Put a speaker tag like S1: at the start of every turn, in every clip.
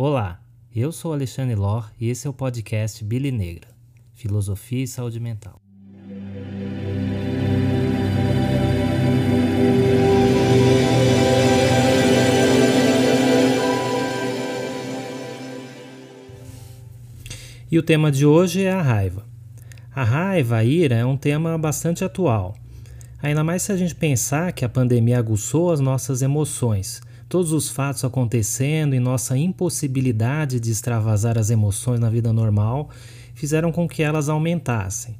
S1: Olá, eu sou Alexandre Lor e esse é o podcast Billy Negra, Filosofia e Saúde Mental. E o tema de hoje é a raiva. A raiva, a ira, é um tema bastante atual. Ainda mais se a gente pensar que a pandemia aguçou as nossas emoções, todos os fatos acontecendo e nossa impossibilidade de extravasar as emoções na vida normal fizeram com que elas aumentassem.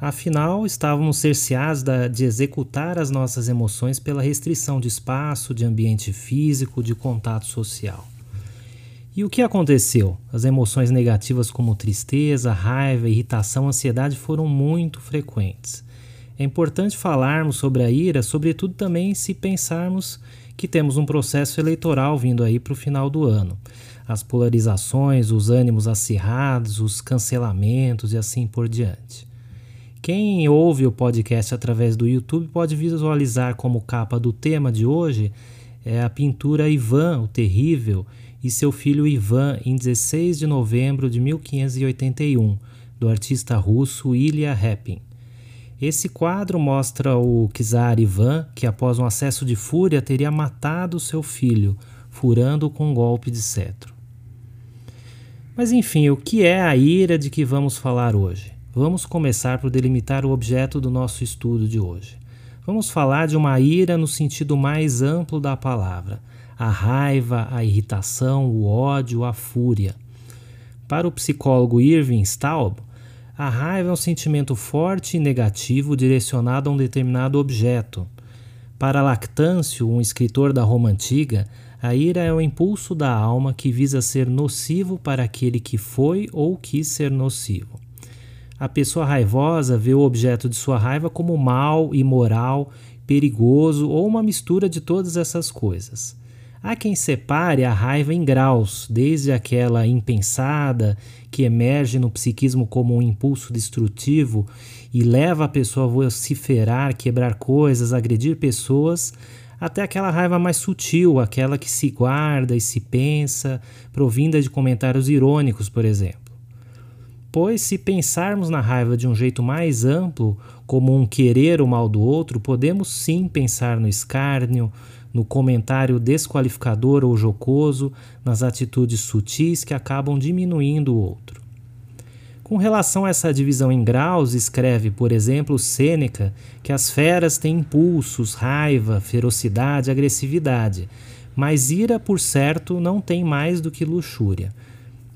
S1: Afinal, estávamos cerceados de executar as nossas emoções pela restrição de espaço, de ambiente físico, de contato social. E o que aconteceu? As emoções negativas como tristeza, raiva, irritação, ansiedade foram muito frequentes. É importante falarmos sobre a ira, sobretudo também se pensarmos que temos um processo eleitoral vindo aí para o final do ano. As polarizações, os ânimos acirrados, os cancelamentos e assim por diante. Quem ouve o podcast através do YouTube pode visualizar como capa do tema de hoje é a pintura Ivan, o Terrível, e seu filho Ivan em 16 de novembro de 1581, do artista russo Ilya Repin. Esse quadro mostra o czar Ivan, que após um acesso de fúria teria matado seu filho, furando-o com um golpe de cetro. Mas enfim, o que é a ira de que vamos falar hoje? Vamos começar por delimitar o objeto do nosso estudo de hoje. Vamos falar de uma ira no sentido mais amplo da palavra: a raiva, a irritação, o ódio, a fúria. Para o psicólogo Irving Staub, a raiva é um sentimento forte e negativo direcionado a um determinado objeto. Para Lactâncio, um escritor da Roma antiga, a ira é o impulso da alma que visa ser nocivo para aquele que foi ou quis ser nocivo. A pessoa raivosa vê o objeto de sua raiva como mal, imoral, perigoso ou uma mistura de todas essas coisas. Há quem separe a raiva em graus, desde aquela impensada que emerge no psiquismo como um impulso destrutivo e leva a pessoa a vociferar, quebrar coisas, agredir pessoas, até aquela raiva mais sutil, aquela que se guarda e se pensa, provinda de comentários irônicos, por exemplo. Pois, se pensarmos na raiva de um jeito mais amplo, como um querer o mal do outro, podemos sim pensar no escárnio, no comentário desqualificador ou jocoso, nas atitudes sutis que acabam diminuindo o outro. Com relação a essa divisão em graus, escreve, por exemplo, Sêneca que as feras têm impulsos, raiva, ferocidade, agressividade, mas ira, por certo, não tem mais do que luxúria.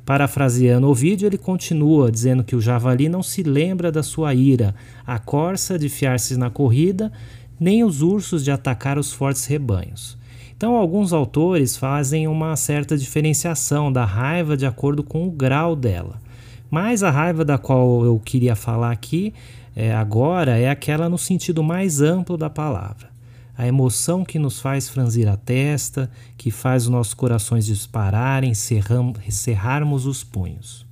S1: Parafraseando o vídeo, ele continua dizendo que o javali não se lembra da sua ira, a corça de fiar-se na corrida nem os ursos de atacar os fortes rebanhos. Então, alguns autores fazem uma certa diferenciação da raiva de acordo com o grau dela. Mas a raiva da qual eu queria falar aqui é, agora é aquela no sentido mais amplo da palavra. A emoção que nos faz franzir a testa, que faz os nossos corações dispararem, cerrarmos os punhos.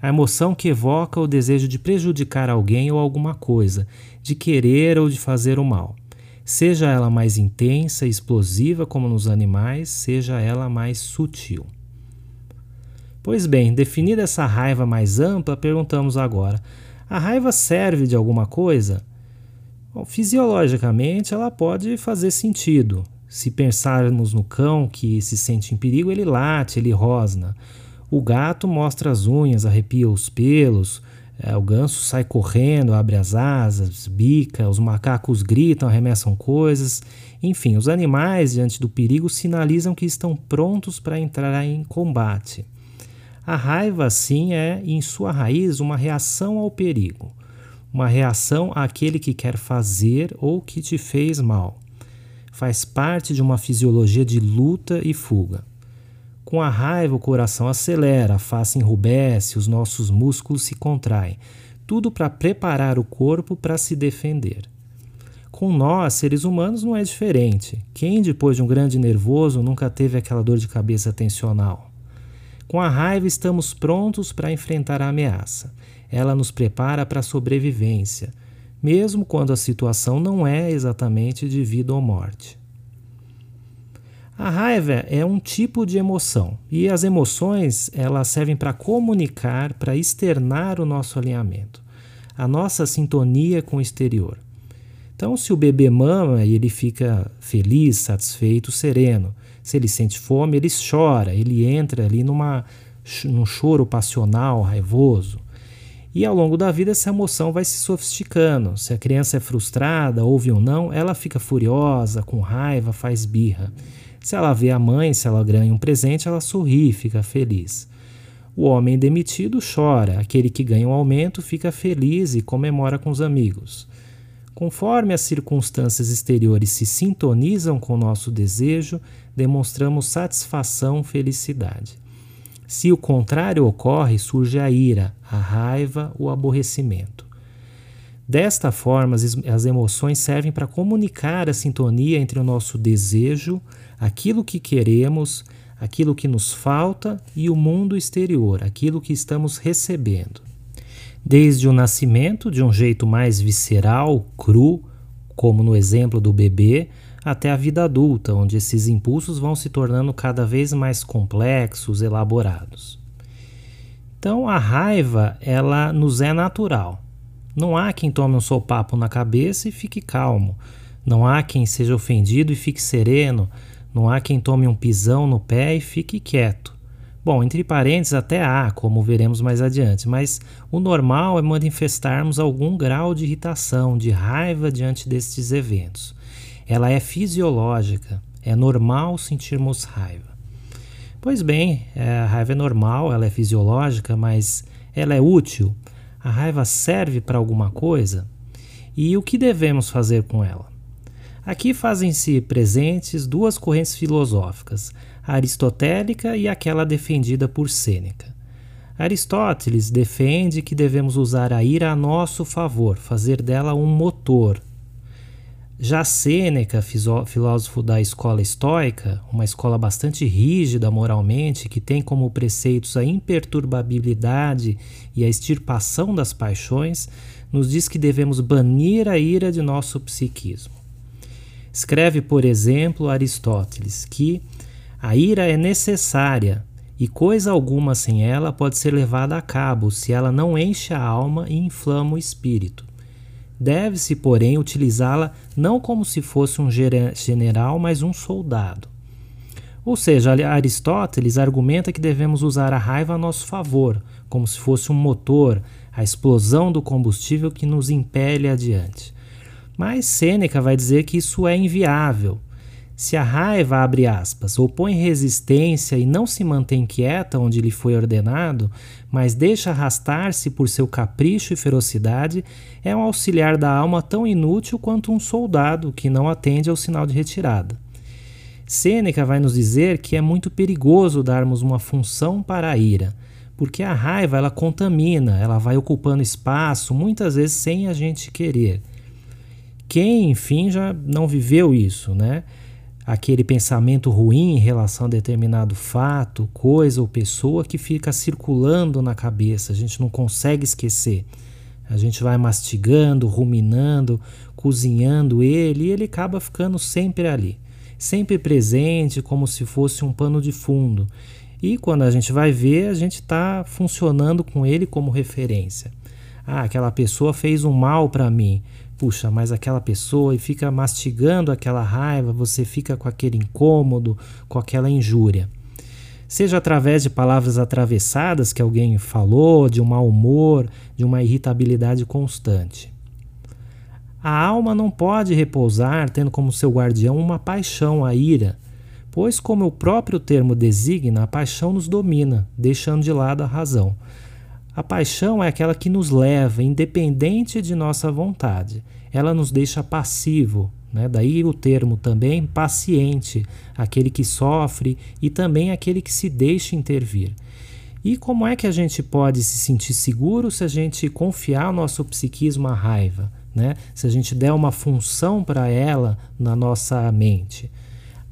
S1: A emoção que evoca o desejo de prejudicar alguém ou alguma coisa, de querer ou de fazer o mal. Seja ela mais intensa e explosiva, como nos animais, seja ela mais sutil. Pois bem, definida essa raiva mais ampla, perguntamos agora: a raiva serve de alguma coisa? Bom, fisiologicamente, ela pode fazer sentido. Se pensarmos no cão que se sente em perigo, ele late, ele rosna. O gato mostra as unhas, arrepia os pelos, é, o ganso sai correndo, abre as asas, bica, os macacos gritam, arremessam coisas. Enfim, os animais, diante do perigo, sinalizam que estão prontos para entrar em combate. A raiva, assim, é, em sua raiz, uma reação ao perigo, uma reação àquele que quer fazer ou que te fez mal. Faz parte de uma fisiologia de luta e fuga. Com a raiva, o coração acelera, a face enrubesce, os nossos músculos se contraem. Tudo para preparar o corpo para se defender. Com nós, seres humanos, não é diferente. Quem, depois de um grande nervoso, nunca teve aquela dor de cabeça tensional? Com a raiva, estamos prontos para enfrentar a ameaça. Ela nos prepara para a sobrevivência, mesmo quando a situação não é exatamente de vida ou morte. A raiva é um tipo de emoção e as emoções elas servem para comunicar, para externar o nosso alinhamento, a nossa sintonia com o exterior. Então, se o bebê mama e ele fica feliz, satisfeito, sereno, se ele sente fome, ele chora, ele entra ali numa, num choro passional, raivoso. E ao longo da vida essa emoção vai se sofisticando. Se a criança é frustrada, ouve ou não, ela fica furiosa, com raiva, faz birra. Se ela vê a mãe, se ela ganha um presente, ela sorri, fica feliz. O homem demitido chora, aquele que ganha um aumento fica feliz e comemora com os amigos. Conforme as circunstâncias exteriores se sintonizam com o nosso desejo, demonstramos satisfação, felicidade. Se o contrário ocorre, surge a ira, a raiva, o aborrecimento. Desta forma, as emoções servem para comunicar a sintonia entre o nosso desejo, aquilo que queremos, aquilo que nos falta e o mundo exterior, aquilo que estamos recebendo. Desde o nascimento, de um jeito mais visceral, cru, como no exemplo do bebê, até a vida adulta, onde esses impulsos vão se tornando cada vez mais complexos, elaborados. Então a raiva, ela nos é natural. Não há quem tome um sopapo na cabeça e fique calmo. Não há quem seja ofendido e fique sereno. Não há quem tome um pisão no pé e fique quieto. Bom, entre parênteses até há, como veremos mais adiante, mas o normal é manifestarmos algum grau de irritação, de raiva diante destes eventos ela é fisiológica, é normal sentirmos raiva. Pois bem, é, a raiva é normal, ela é fisiológica, mas ela é útil? A raiva serve para alguma coisa? E o que devemos fazer com ela? Aqui fazem-se presentes duas correntes filosóficas, a aristotélica e aquela defendida por Sêneca. Aristóteles defende que devemos usar a ira a nosso favor, fazer dela um motor, já Sêneca, filósofo da escola estoica, uma escola bastante rígida moralmente, que tem como preceitos a imperturbabilidade e a extirpação das paixões, nos diz que devemos banir a ira de nosso psiquismo. Escreve, por exemplo, Aristóteles que a ira é necessária e coisa alguma sem ela pode ser levada a cabo se ela não enche a alma e inflama o espírito. Deve-se, porém, utilizá-la não como se fosse um general, mas um soldado. Ou seja, Aristóteles argumenta que devemos usar a raiva a nosso favor, como se fosse um motor, a explosão do combustível que nos impele adiante. Mas Sêneca vai dizer que isso é inviável, se a raiva, abre aspas, opõe resistência e não se mantém quieta onde lhe foi ordenado, mas deixa arrastar-se por seu capricho e ferocidade, é um auxiliar da alma tão inútil quanto um soldado que não atende ao sinal de retirada. Sêneca vai nos dizer que é muito perigoso darmos uma função para a ira, porque a raiva ela contamina, ela vai ocupando espaço, muitas vezes sem a gente querer. Quem, enfim, já não viveu isso, né? Aquele pensamento ruim em relação a determinado fato, coisa ou pessoa que fica circulando na cabeça, a gente não consegue esquecer. A gente vai mastigando, ruminando, cozinhando ele e ele acaba ficando sempre ali, sempre presente, como se fosse um pano de fundo. E quando a gente vai ver, a gente está funcionando com ele como referência. Ah, aquela pessoa fez um mal para mim puxa, mas aquela pessoa e fica mastigando aquela raiva, você fica com aquele incômodo, com aquela injúria. Seja através de palavras atravessadas que alguém falou, de um mau humor, de uma irritabilidade constante. A alma não pode repousar tendo como seu guardião uma paixão, a ira, pois, como o próprio termo designa, a paixão nos domina, deixando de lado a razão. A paixão é aquela que nos leva, independente de nossa vontade. Ela nos deixa passivo, né? daí o termo também paciente, aquele que sofre e também aquele que se deixa intervir. E como é que a gente pode se sentir seguro se a gente confiar o nosso psiquismo à raiva? Né? Se a gente der uma função para ela na nossa mente.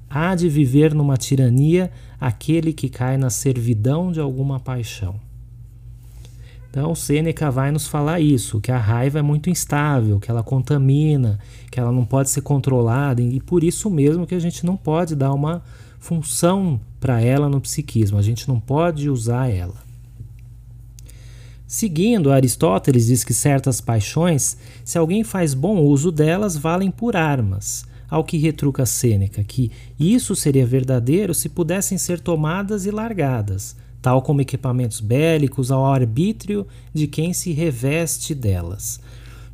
S1: Há de viver numa tirania aquele que cai na servidão de alguma paixão. Então, Sêneca vai nos falar isso, que a raiva é muito instável, que ela contamina, que ela não pode ser controlada e por isso mesmo que a gente não pode dar uma função para ela no psiquismo, a gente não pode usar ela. Seguindo, Aristóteles diz que certas paixões, se alguém faz bom uso delas, valem por armas. Ao que retruca Sêneca, que isso seria verdadeiro se pudessem ser tomadas e largadas, tal como equipamentos bélicos ao arbítrio de quem se reveste delas.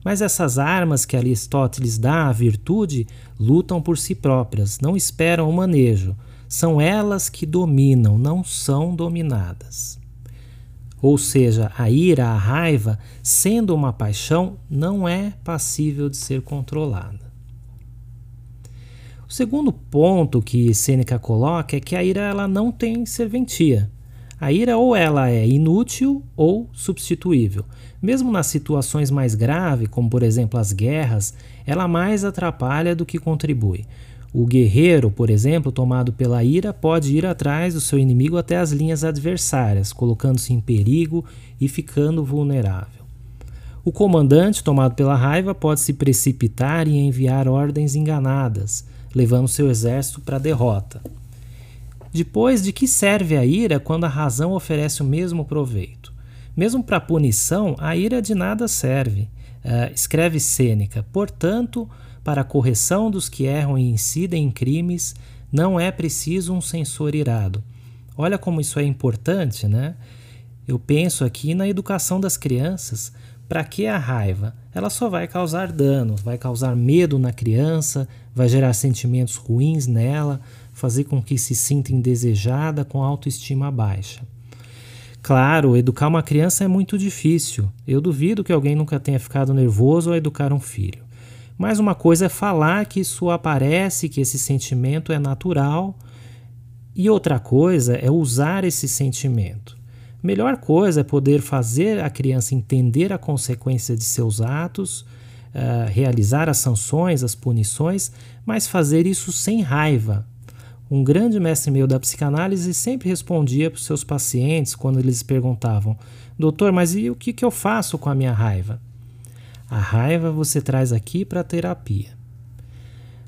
S1: Mas essas armas que Aristóteles dá à virtude lutam por si próprias, não esperam o manejo. São elas que dominam, não são dominadas. Ou seja, a ira, a raiva, sendo uma paixão, não é passível de ser controlada. O segundo ponto que Sêneca coloca é que a ira ela não tem serventia. A ira ou ela é inútil ou substituível. Mesmo nas situações mais graves, como por exemplo as guerras, ela mais atrapalha do que contribui. O guerreiro, por exemplo, tomado pela ira, pode ir atrás do seu inimigo até as linhas adversárias, colocando-se em perigo e ficando vulnerável. O comandante, tomado pela raiva, pode se precipitar e enviar ordens enganadas, levando seu exército para a derrota. Depois, de que serve a ira quando a razão oferece o mesmo proveito? Mesmo para punição, a ira de nada serve. Uh, escreve Sêneca, portanto, para a correção dos que erram e incidem em crimes, não é preciso um censor irado. Olha como isso é importante, né? Eu penso aqui na educação das crianças. Para que a raiva? Ela só vai causar dano, vai causar medo na criança, vai gerar sentimentos ruins nela, fazer com que se sinta indesejada, com autoestima baixa. Claro, educar uma criança é muito difícil. Eu duvido que alguém nunca tenha ficado nervoso ao educar um filho. Mas uma coisa é falar que isso aparece, que esse sentimento é natural, e outra coisa é usar esse sentimento. Melhor coisa é poder fazer a criança entender a consequência de seus atos, uh, realizar as sanções, as punições, mas fazer isso sem raiva. Um grande mestre meu da psicanálise sempre respondia para os seus pacientes quando eles perguntavam: Doutor, mas e o que, que eu faço com a minha raiva? A raiva você traz aqui para a terapia.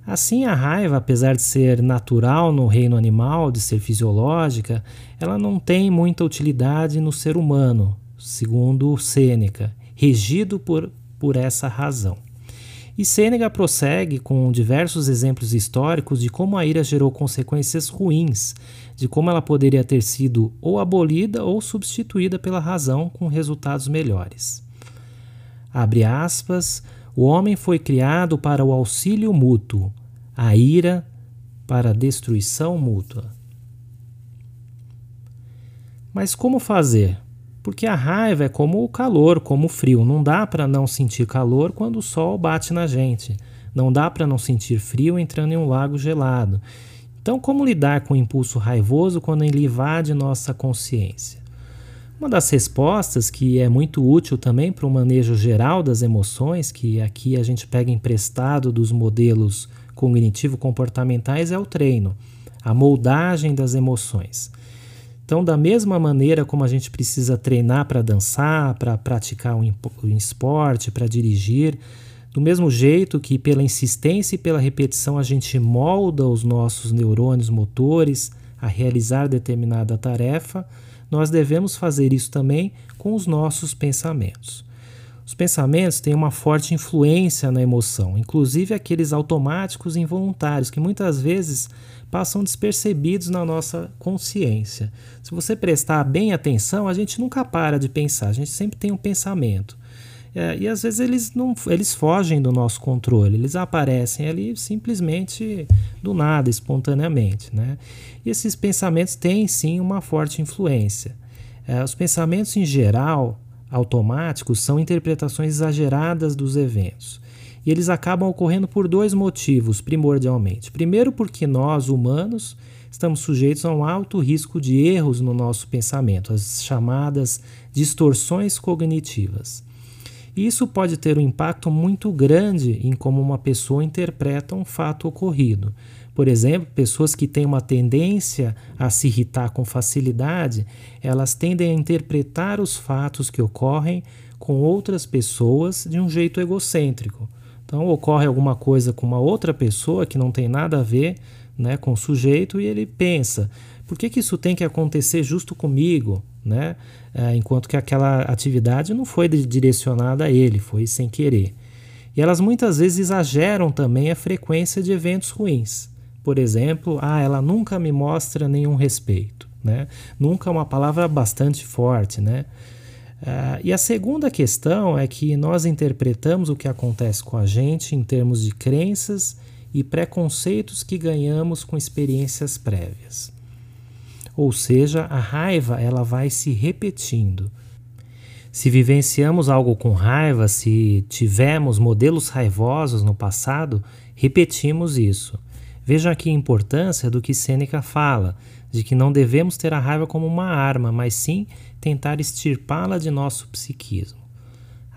S1: Assim, a raiva, apesar de ser natural no reino animal, de ser fisiológica, ela não tem muita utilidade no ser humano, segundo Sêneca, regido por, por essa razão. E Sêneca prossegue com diversos exemplos históricos de como a ira gerou consequências ruins, de como ela poderia ter sido ou abolida ou substituída pela razão com resultados melhores. Abre aspas, o homem foi criado para o auxílio mútuo, a ira para a destruição mútua. Mas como fazer? Porque a raiva é como o calor, como o frio. Não dá para não sentir calor quando o sol bate na gente. Não dá para não sentir frio entrando em um lago gelado. Então, como lidar com o impulso raivoso quando ele invade nossa consciência? Uma das respostas que é muito útil também para o manejo geral das emoções, que aqui a gente pega emprestado dos modelos cognitivo-comportamentais, é o treino, a moldagem das emoções. Então, da mesma maneira como a gente precisa treinar para dançar, para praticar um, esporte, para dirigir, do mesmo jeito que pela insistência e pela repetição a gente molda os nossos neurônios motores a realizar determinada tarefa, nós devemos fazer isso também com os nossos pensamentos. Os pensamentos têm uma forte influência na emoção, inclusive aqueles automáticos e involuntários que muitas vezes passam despercebidos na nossa consciência. Se você prestar bem atenção, a gente nunca para de pensar, a gente sempre tem um pensamento. É, e às vezes eles não eles fogem do nosso controle, eles aparecem ali simplesmente do nada, espontaneamente. Né? E esses pensamentos têm sim uma forte influência. É, os pensamentos em geral, automáticos, são interpretações exageradas dos eventos. E eles acabam ocorrendo por dois motivos, primordialmente. Primeiro, porque nós, humanos, estamos sujeitos a um alto risco de erros no nosso pensamento, as chamadas distorções cognitivas. Isso pode ter um impacto muito grande em como uma pessoa interpreta um fato ocorrido. Por exemplo, pessoas que têm uma tendência a se irritar com facilidade, elas tendem a interpretar os fatos que ocorrem com outras pessoas de um jeito egocêntrico. Então ocorre alguma coisa com uma outra pessoa que não tem nada a ver né, com o sujeito e ele pensa: por que, que isso tem que acontecer justo comigo? Né? É, enquanto que aquela atividade não foi direcionada a ele, foi sem querer. E elas muitas vezes exageram também a frequência de eventos ruins. Por exemplo, ah, ela nunca me mostra nenhum respeito. Né? Nunca é uma palavra bastante forte. Né? Uh, e a segunda questão é que nós interpretamos o que acontece com a gente em termos de crenças e preconceitos que ganhamos com experiências prévias. Ou seja, a raiva ela vai se repetindo. Se vivenciamos algo com raiva, se tivemos modelos raivosos no passado, repetimos isso. Veja aqui a importância do que Sêneca fala, de que não devemos ter a raiva como uma arma, mas sim tentar extirpá-la de nosso psiquismo.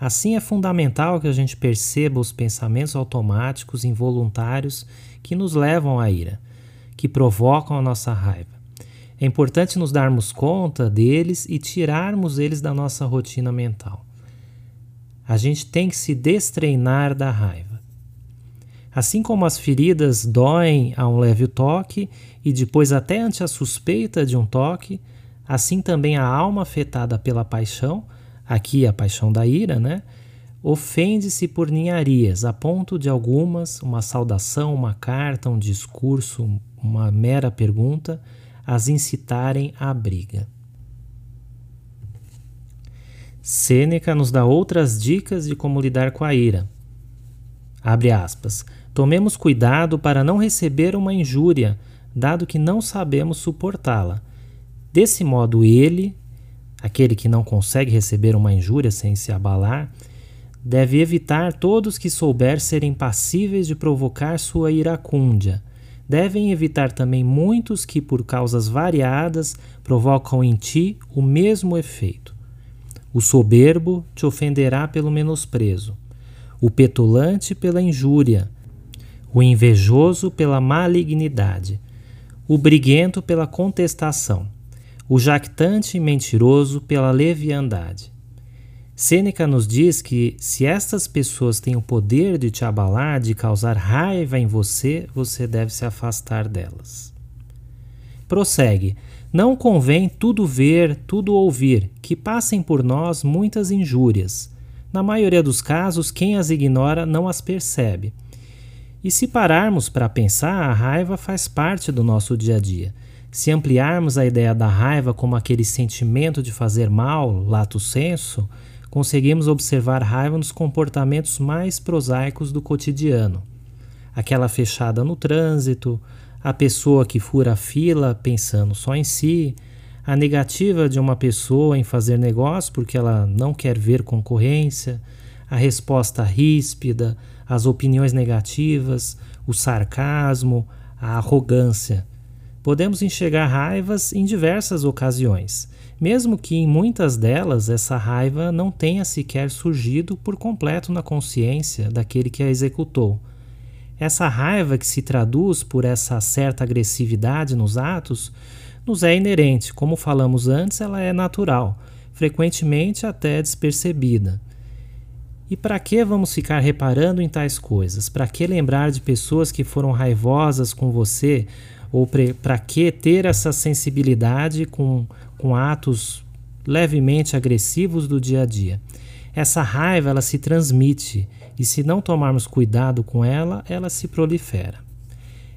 S1: Assim é fundamental que a gente perceba os pensamentos automáticos involuntários que nos levam à ira, que provocam a nossa raiva. É importante nos darmos conta deles e tirarmos eles da nossa rotina mental. A gente tem que se destreinar da raiva. Assim como as feridas doem a um leve toque e depois até ante a suspeita de um toque, assim também a alma afetada pela paixão, aqui a paixão da ira, né? Ofende-se por ninharias, a ponto de algumas, uma saudação, uma carta, um discurso, uma mera pergunta, as incitarem à briga. Sêneca nos dá outras dicas de como lidar com a ira. Abre aspas. Tomemos cuidado para não receber uma injúria, dado que não sabemos suportá-la. Desse modo, ele, aquele que não consegue receber uma injúria sem se abalar, deve evitar todos que souber serem passíveis de provocar sua iracúndia, devem evitar também muitos que, por causas variadas, provocam em ti o mesmo efeito. O soberbo te ofenderá pelo menosprezo, o petulante pela injúria, o invejoso pela malignidade, o briguento pela contestação, o jactante e mentiroso pela leviandade. Sêneca nos diz que se estas pessoas têm o poder de te abalar, de causar raiva em você, você deve se afastar delas. Prossegue. Não convém tudo ver, tudo ouvir, que passem por nós muitas injúrias. Na maioria dos casos, quem as ignora não as percebe. E se pararmos para pensar, a raiva faz parte do nosso dia a dia. Se ampliarmos a ideia da raiva como aquele sentimento de fazer mal, lato senso, conseguimos observar raiva nos comportamentos mais prosaicos do cotidiano. Aquela fechada no trânsito, a pessoa que fura a fila pensando só em si, a negativa de uma pessoa em fazer negócio porque ela não quer ver concorrência, a resposta ríspida, as opiniões negativas, o sarcasmo, a arrogância. Podemos enxergar raivas em diversas ocasiões mesmo que em muitas delas essa raiva não tenha sequer surgido por completo na consciência daquele que a executou. Essa raiva que se traduz por essa certa agressividade nos atos nos é inerente, como falamos antes, ela é natural, frequentemente até despercebida. E para que vamos ficar reparando em tais coisas? Para que lembrar de pessoas que foram raivosas com você? Ou para que ter essa sensibilidade com com atos levemente agressivos do dia a dia. Essa raiva ela se transmite e se não tomarmos cuidado com ela, ela se prolifera.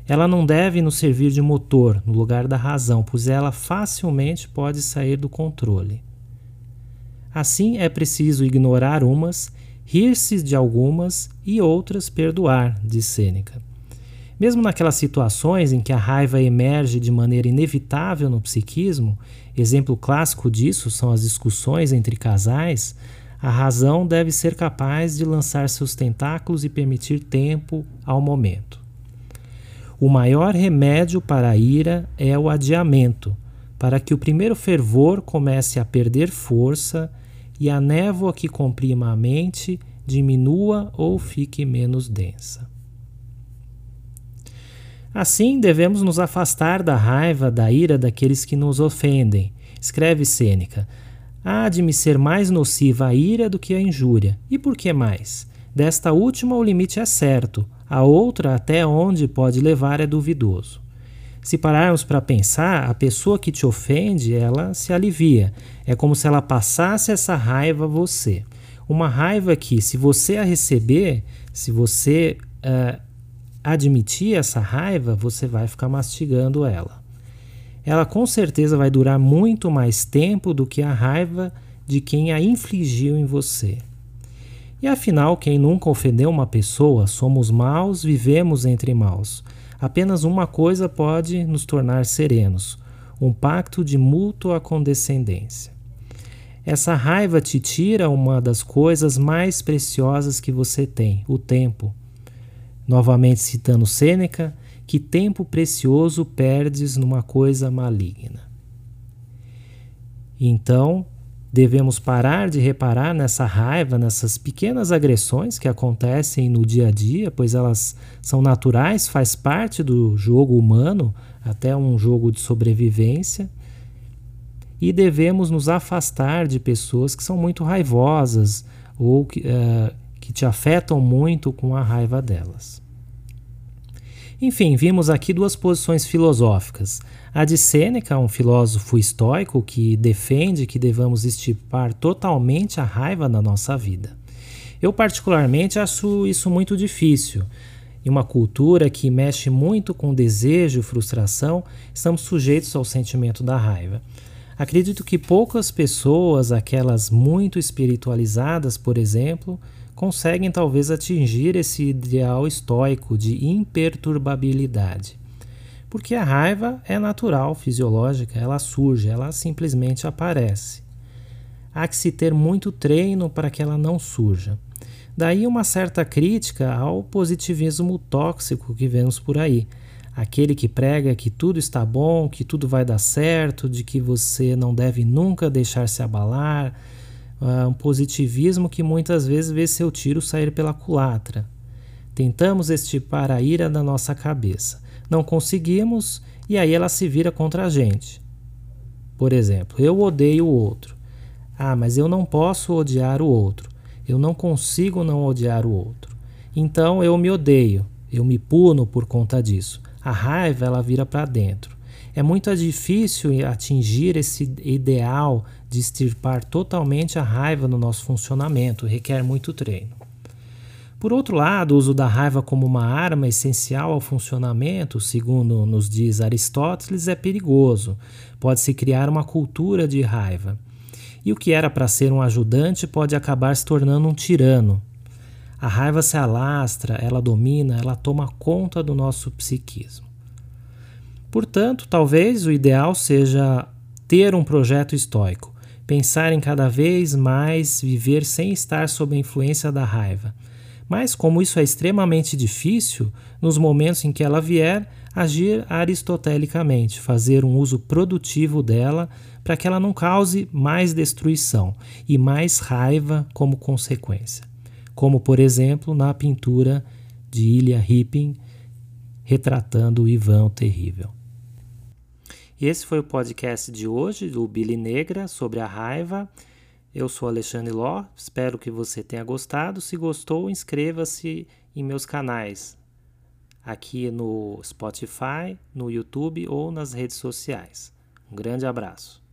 S1: Ela não deve nos servir de motor no lugar da razão, pois ela facilmente pode sair do controle. Assim é preciso ignorar umas, rir-se de algumas e outras perdoar, diz Sêneca. Mesmo naquelas situações em que a raiva emerge de maneira inevitável no psiquismo, exemplo clássico disso são as discussões entre casais, a razão deve ser capaz de lançar seus tentáculos e permitir tempo ao momento. O maior remédio para a ira é o adiamento, para que o primeiro fervor comece a perder força e a névoa que comprima a mente diminua ou fique menos densa. Assim, devemos nos afastar da raiva, da ira daqueles que nos ofendem. Escreve Sêneca: Há de me ser mais nociva a ira do que a injúria. E por que mais? Desta última, o limite é certo, a outra, até onde pode levar, é duvidoso. Se pararmos para pensar, a pessoa que te ofende, ela se alivia. É como se ela passasse essa raiva a você. Uma raiva que, se você a receber, se você uh, admitir essa raiva, você vai ficar mastigando ela. Ela com certeza vai durar muito mais tempo do que a raiva de quem a infligiu em você. E afinal, quem nunca ofendeu uma pessoa, somos maus, vivemos entre maus. Apenas uma coisa pode nos tornar serenos: um pacto de mútua condescendência. Essa raiva te tira uma das coisas mais preciosas que você tem, o tempo. Novamente citando Sêneca, que tempo precioso perdes numa coisa maligna. Então, devemos parar de reparar nessa raiva, nessas pequenas agressões que acontecem no dia a dia, pois elas são naturais, faz parte do jogo humano, até um jogo de sobrevivência. E devemos nos afastar de pessoas que são muito raivosas ou que, uh, que te afetam muito com a raiva delas. Enfim, vimos aqui duas posições filosóficas. A de Sêneca, um filósofo estoico que defende que devamos estipar totalmente a raiva na nossa vida. Eu, particularmente, acho isso muito difícil. Em uma cultura que mexe muito com desejo e frustração, estamos sujeitos ao sentimento da raiva. Acredito que poucas pessoas, aquelas muito espiritualizadas, por exemplo, conseguem talvez atingir esse ideal estoico de imperturbabilidade. Porque a raiva é natural, fisiológica, ela surge, ela simplesmente aparece. Há que se ter muito treino para que ela não surja. Daí uma certa crítica ao positivismo tóxico que vemos por aí. Aquele que prega que tudo está bom, que tudo vai dar certo, de que você não deve nunca deixar se abalar, uh, um positivismo que muitas vezes vê seu tiro sair pela culatra. Tentamos estipar a ira da nossa cabeça. Não conseguimos e aí ela se vira contra a gente. Por exemplo, eu odeio o outro. Ah, mas eu não posso odiar o outro. Eu não consigo não odiar o outro. Então eu me odeio, eu me puno por conta disso. A raiva ela vira para dentro. É muito difícil atingir esse ideal de extirpar totalmente a raiva no nosso funcionamento, requer muito treino. Por outro lado, o uso da raiva como uma arma essencial ao funcionamento, segundo nos diz Aristóteles, é perigoso. Pode-se criar uma cultura de raiva. E o que era para ser um ajudante pode acabar se tornando um tirano. A raiva se alastra, ela domina, ela toma conta do nosso psiquismo. Portanto, talvez o ideal seja ter um projeto estoico, pensar em cada vez mais viver sem estar sob a influência da raiva. Mas, como isso é extremamente difícil, nos momentos em que ela vier, agir aristotelicamente, fazer um uso produtivo dela para que ela não cause mais destruição e mais raiva como consequência. Como, por exemplo, na pintura de Ilha Ripping, retratando o Ivan o Terrível. E esse foi o podcast de hoje do Billy Negra sobre a raiva. Eu sou Alexandre Ló, espero que você tenha gostado. Se gostou, inscreva-se em meus canais aqui no Spotify, no YouTube ou nas redes sociais. Um grande abraço.